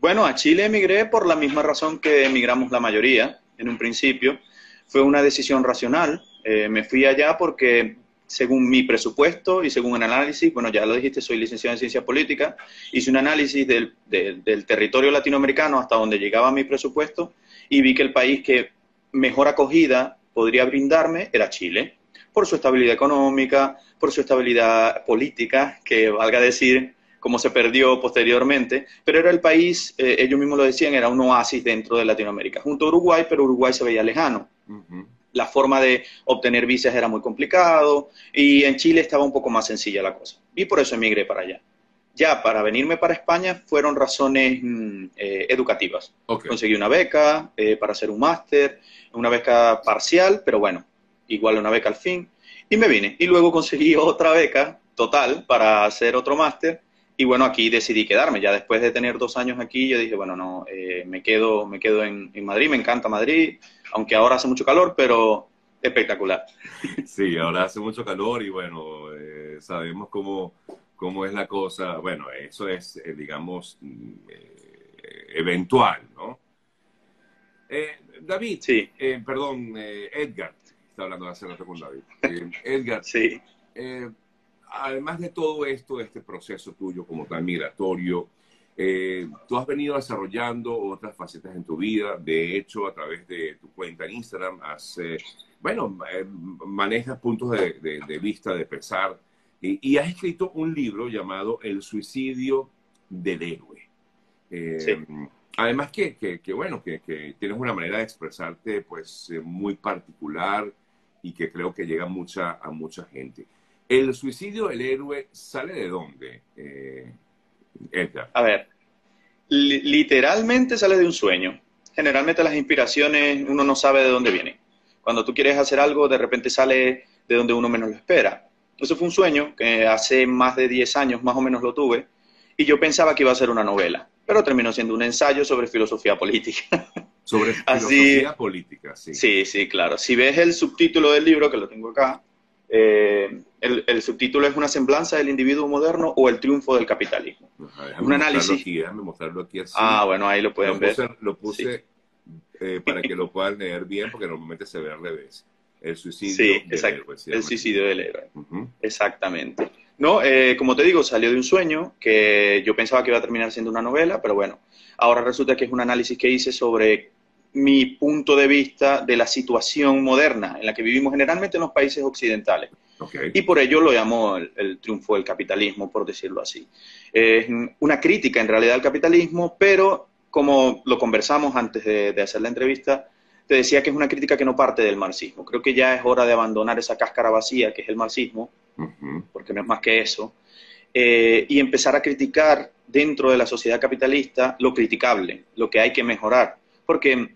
Bueno, a Chile emigré por la misma razón que emigramos la mayoría en un principio. Fue una decisión racional. Eh, me fui allá porque según mi presupuesto y según un análisis, bueno, ya lo dijiste, soy licenciado en ciencia política, hice un análisis del, del, territorio latinoamericano hasta donde llegaba mi presupuesto y vi que el país que mejor acogida podría brindarme era Chile, por su estabilidad económica, por su estabilidad política, que valga decir, como se perdió posteriormente, pero era el país, eh, ellos mismos lo decían, era un oasis dentro de Latinoamérica, junto a Uruguay, pero Uruguay se veía lejano la forma de obtener visas era muy complicado y en Chile estaba un poco más sencilla la cosa. Y por eso emigré para allá. Ya para venirme para España fueron razones mm, eh, educativas. Conseguí una beca eh, para hacer un máster, una beca parcial, pero bueno, igual una beca al fin. Y me vine. Y luego conseguí otra beca total para hacer otro máster. Y bueno, aquí decidí quedarme. Ya después de tener dos años aquí, yo dije, bueno, no, eh, me quedo, me quedo en, en Madrid, me encanta Madrid aunque ahora hace mucho calor, pero espectacular. Sí, ahora hace mucho calor y bueno, eh, sabemos cómo, cómo es la cosa. Bueno, eso es, eh, digamos, mm, eventual, ¿no? David, sí. perdón, Edgar, está hablando hace rato con David. Edgar, sí. Además de todo esto, este proceso tuyo como tal migratorio, eh, tú has venido desarrollando otras facetas en tu vida. De hecho, a través de tu cuenta en Instagram, has, eh, bueno, eh, manejas puntos de, vista, de pensar, y, has escrito un libro llamado El suicidio del héroe. Además que, que, bueno, que, que, tienes una manera de expresarte pues muy particular y que creo que llega mucha, a mucha gente. ¿El suicidio del héroe sale de dónde? A ver, literalmente sale de un sueño. Generalmente las inspiraciones uno no sabe de dónde vienen. Cuando tú quieres hacer algo, de repente sale de donde uno menos lo espera. Eso fue un sueño que hace más de 10 años más o menos lo tuve y yo pensaba que iba a ser una novela, pero terminó siendo un ensayo sobre filosofía política. Sobre filosofía política, sí. Sí, sí, claro. Si ves el subtítulo del libro, que lo tengo acá, eh, el, subtítulo es una semblanza del individuo moderno o el triunfo del capitalismo. un análisis. mostrarlo aquí así. Ah, bueno, ahí lo pueden ver. lo puse eh, para que lo puedan leer bien, porque normalmente se ve al revés. El suicidio del héroe. El suicidio del héroe. Exactamente. No, eh, como te digo, salió de un sueño que yo pensaba que iba a terminar siendo una novela, pero bueno, ahora resulta que es un análisis que hice sobre mi punto de vista de la situación moderna en la que vivimos generalmente en los países occidentales. Y por ello lo llamo el, triunfo del capitalismo, por decirlo así. Es una crítica en realidad al capitalismo, pero como lo conversamos antes de, hacer la entrevista, te decía que es una crítica que no parte del marxismo. Creo que ya es hora de abandonar esa cáscara vacía que es el marxismo, porque no es más que eso, eh, y empezar a criticar dentro de la sociedad capitalista lo criticable, lo que hay que mejorar. Porque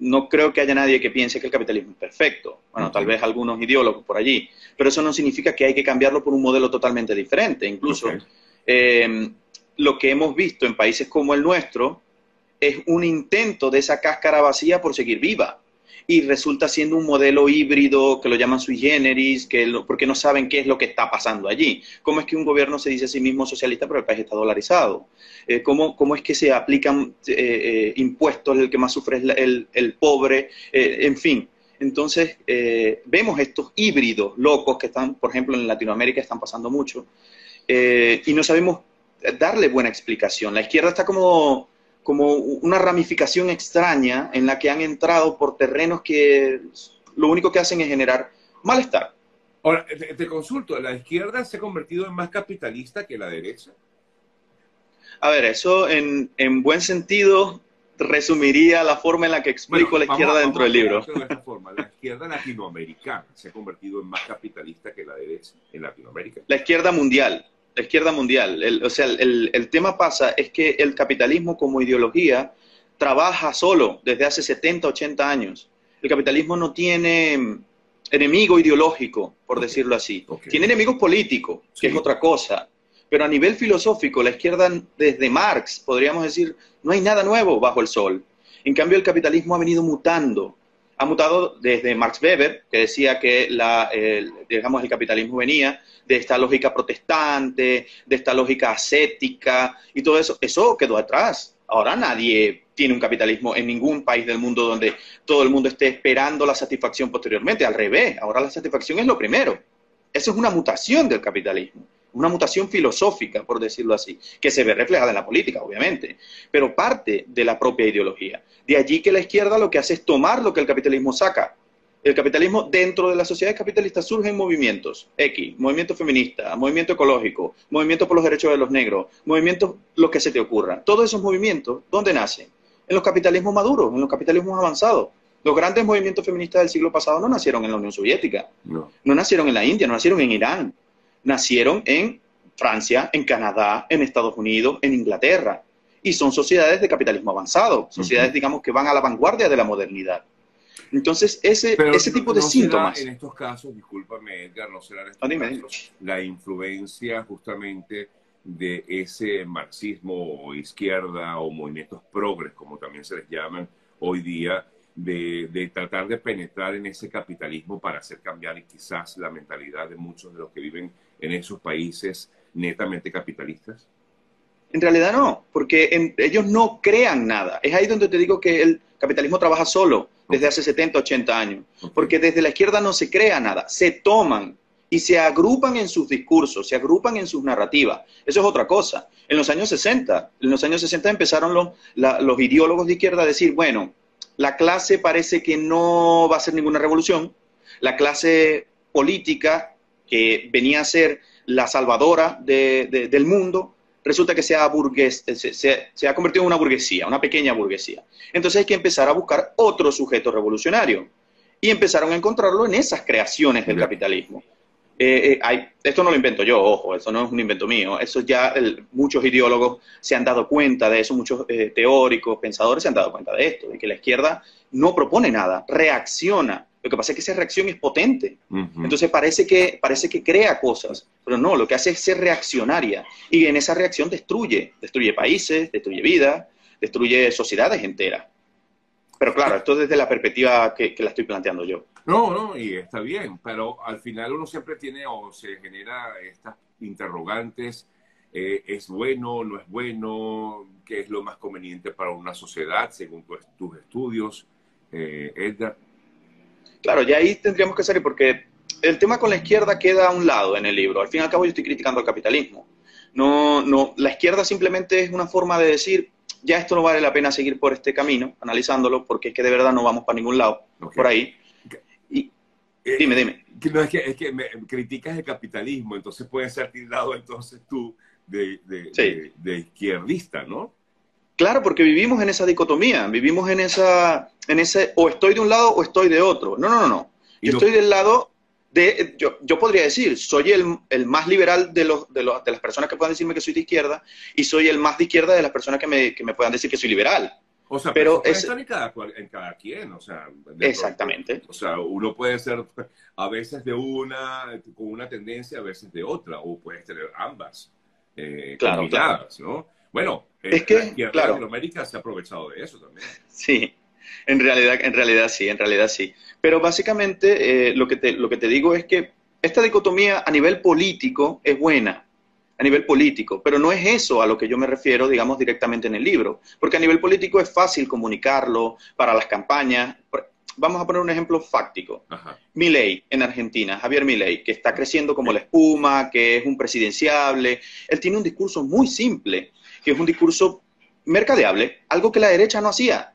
no creo que haya nadie que piense que el capitalismo es perfecto. Bueno, tal vez algunos ideólogos por allí, pero eso no significa que hay que cambiarlo por un modelo totalmente diferente. Incluso em, lo que hemos visto en países como el nuestro es un intento de esa cáscara vacía por seguir viva y resulta siendo un modelo híbrido que lo llaman sui generis, que porque no saben qué es lo que está pasando allí. ¿Cómo es que un gobierno se dice a sí mismo socialista pero el país está dolarizado? Eh, ¿cómo, ¿cómo, es que se aplican eh, eh, impuestos, el que más sufre es el, el pobre? en fin, entonces vemos estos híbridos locos que están, por ejemplo, en Latinoamérica están pasando mucho y no sabemos darle buena explicación. La izquierda está como como una ramificación extraña en la que han entrado por terrenos que lo único que hacen es generar malestar. Ahora, te, consulto, ¿la izquierda se ha convertido en más capitalista que la derecha? A ver, eso en, buen sentido resumiría la forma en la que explico la izquierda dentro del libro. De esta forma. La izquierda latinoamericana se ha convertido en más capitalista que la derecha en Latinoamérica. La izquierda mundial la izquierda mundial. o sea, el, el, tema pasa es que el capitalismo como ideología trabaja solo desde hace 70, 80 años. El capitalismo no tiene enemigo ideológico, por decirlo así. Tiene enemigos políticos, que es otra cosa. Pero a nivel filosófico, la izquierda, desde Marx, podríamos decir, no hay nada nuevo bajo el sol. En cambio, el capitalismo ha venido mutando ha mutado desde Max Weber, que decía que la, el, digamos, el capitalismo venía de esta lógica protestante, de esta lógica ascética y todo eso. Eso quedó atrás. Ahora nadie tiene un capitalismo en ningún país del mundo donde todo el mundo esté esperando la satisfacción posteriormente. Al revés, ahora la satisfacción es lo primero. Eso es una mutación del capitalismo, una mutación filosófica, por decirlo así, que se ve reflejada en la política, obviamente, pero parte de la propia ideología. De allí que la izquierda lo que hace es tomar lo que el capitalismo saca. El capitalismo dentro de las sociedades capitalistas surgen movimientos X, movimiento feminista, movimiento ecológico, movimiento por los derechos de los negros, movimientos lo que se te ocurra. Todos esos movimientos, ¿dónde nacen? En los capitalismos maduros, en los capitalismos avanzados. Los grandes movimientos feministas del siglo pasado no nacieron en la Unión Soviética, no. no nacieron en la India, no nacieron en Irán, nacieron en Francia, en Canadá, en Estados Unidos, en Inglaterra. Y son sociedades de capitalismo avanzado, sociedades, digamos, que van a la vanguardia de la modernidad. Entonces, ese, ese tipo de síntomas. en estos casos, discúlpame, Edgar, no será en estos ah, casos, la influencia justamente de ese marxismo o izquierda o movimientos progres, como también se les llaman hoy día, de, tratar de penetrar en ese capitalismo para hacer cambiar quizás la mentalidad de muchos de los que viven en esos países netamente capitalistas? En realidad no, porque ellos no crean nada. Es ahí donde te digo que el capitalismo trabaja solo desde hace 70, 80 años, porque desde la izquierda no se crea nada, se toman y se agrupan en sus discursos, se agrupan en sus narrativas. Eso es otra cosa. En los años 60, en los años 60 empezaron los, los ideólogos de izquierda a decir, bueno, la clase parece que no va a ser ninguna revolución, la clase política que venía a ser la salvadora del mundo, resulta que se ha, se, ha convertido en una burguesía, una pequeña burguesía. Entonces hay que empezar a buscar otro sujeto revolucionario. Y empezaron a encontrarlo en esas creaciones del capitalismo. Eh, eh, esto no lo invento yo, ojo, eso no es un invento mío, eso ya muchos ideólogos se han dado cuenta de eso, muchos eh, teóricos, pensadores se han dado cuenta de esto, de que la izquierda no propone nada, reacciona. Lo que pasa es que esa reacción es potente. Entonces parece que, parece que crea cosas, pero no, lo que hace es ser reaccionaria. Y en esa reacción destruye, destruye países, destruye vidas, destruye sociedades enteras. Pero claro, esto desde la perspectiva que, la estoy planteando yo. No, no, y está bien, pero al final uno siempre tiene o se genera estas interrogantes, eh, ¿es bueno, no es bueno? ¿Qué es lo más conveniente para una sociedad según tus estudios, eh, Edgar? Claro, ya ahí tendríamos que salir porque el tema con la izquierda queda a un lado en el libro. Al fin y al cabo yo estoy criticando el capitalismo. No, no, la izquierda simplemente es una forma de decir, ya esto no vale la pena seguir por este camino, analizándolo, porque es que de verdad no vamos para ningún lado por ahí. Dime, dime. No, es que, es que me, criticas el capitalismo, entonces puedes ser tildado entonces tú de, de, izquierdista, ¿no? Claro, porque vivimos en esa dicotomía, vivimos en esa, en ese, o estoy de un lado o estoy de otro. No, no, no, no. Yo estoy del lado de, yo, yo podría decir, soy el, el más liberal de, los, de, los, de, las personas que puedan decirme que soy de izquierda y soy el más de izquierda de las personas que me, que me puedan decir que soy liberal. O sea, pero, es, en cada, en cada quien, o sea. Exactamente. o sea, uno puede ser a veces de una, con una tendencia, a veces de otra, o puedes tener ambas eh, claro, ¿no? Bueno, es que, la izquierda claro. Latinoamérica se ha aprovechado de eso también. Sí, en realidad, en realidad sí, en realidad sí. Pero básicamente eh, lo, que te, lo que te digo es que esta dicotomía a nivel político es buena, a nivel político, pero no es eso a lo que yo me refiero, digamos, directamente en el libro, porque a nivel político es fácil comunicarlo para las campañas. Vamos a poner un ejemplo fáctico. Milei en Argentina, Javier Milei, que está creciendo como la espuma, que es un presidenciable, él tiene un discurso muy simple, que es un discurso mercadeable, algo que la derecha no hacía.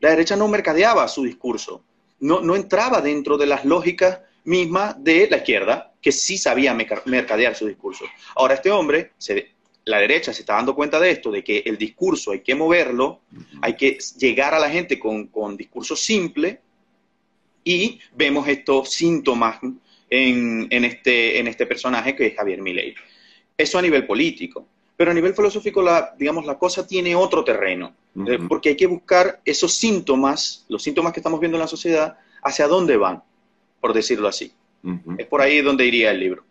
La derecha no mercadeaba su discurso, no, no entraba dentro de las lógicas mismas de la izquierda, que sí sabía mercadear su discurso. Ahora este hombre, se, la derecha se está dando cuenta de esto, de que el discurso hay que moverlo, hay que llegar a la gente con, con discurso simple y vemos estos síntomas en, en, este, en este personaje que es Javier Milei. Eso a nivel político. Pero a nivel filosófico, la, digamos, la cosa tiene otro terreno, eh, porque hay que buscar esos síntomas, los síntomas que estamos viendo en la sociedad, hacia dónde van, por decirlo así. Es por ahí donde iría el libro.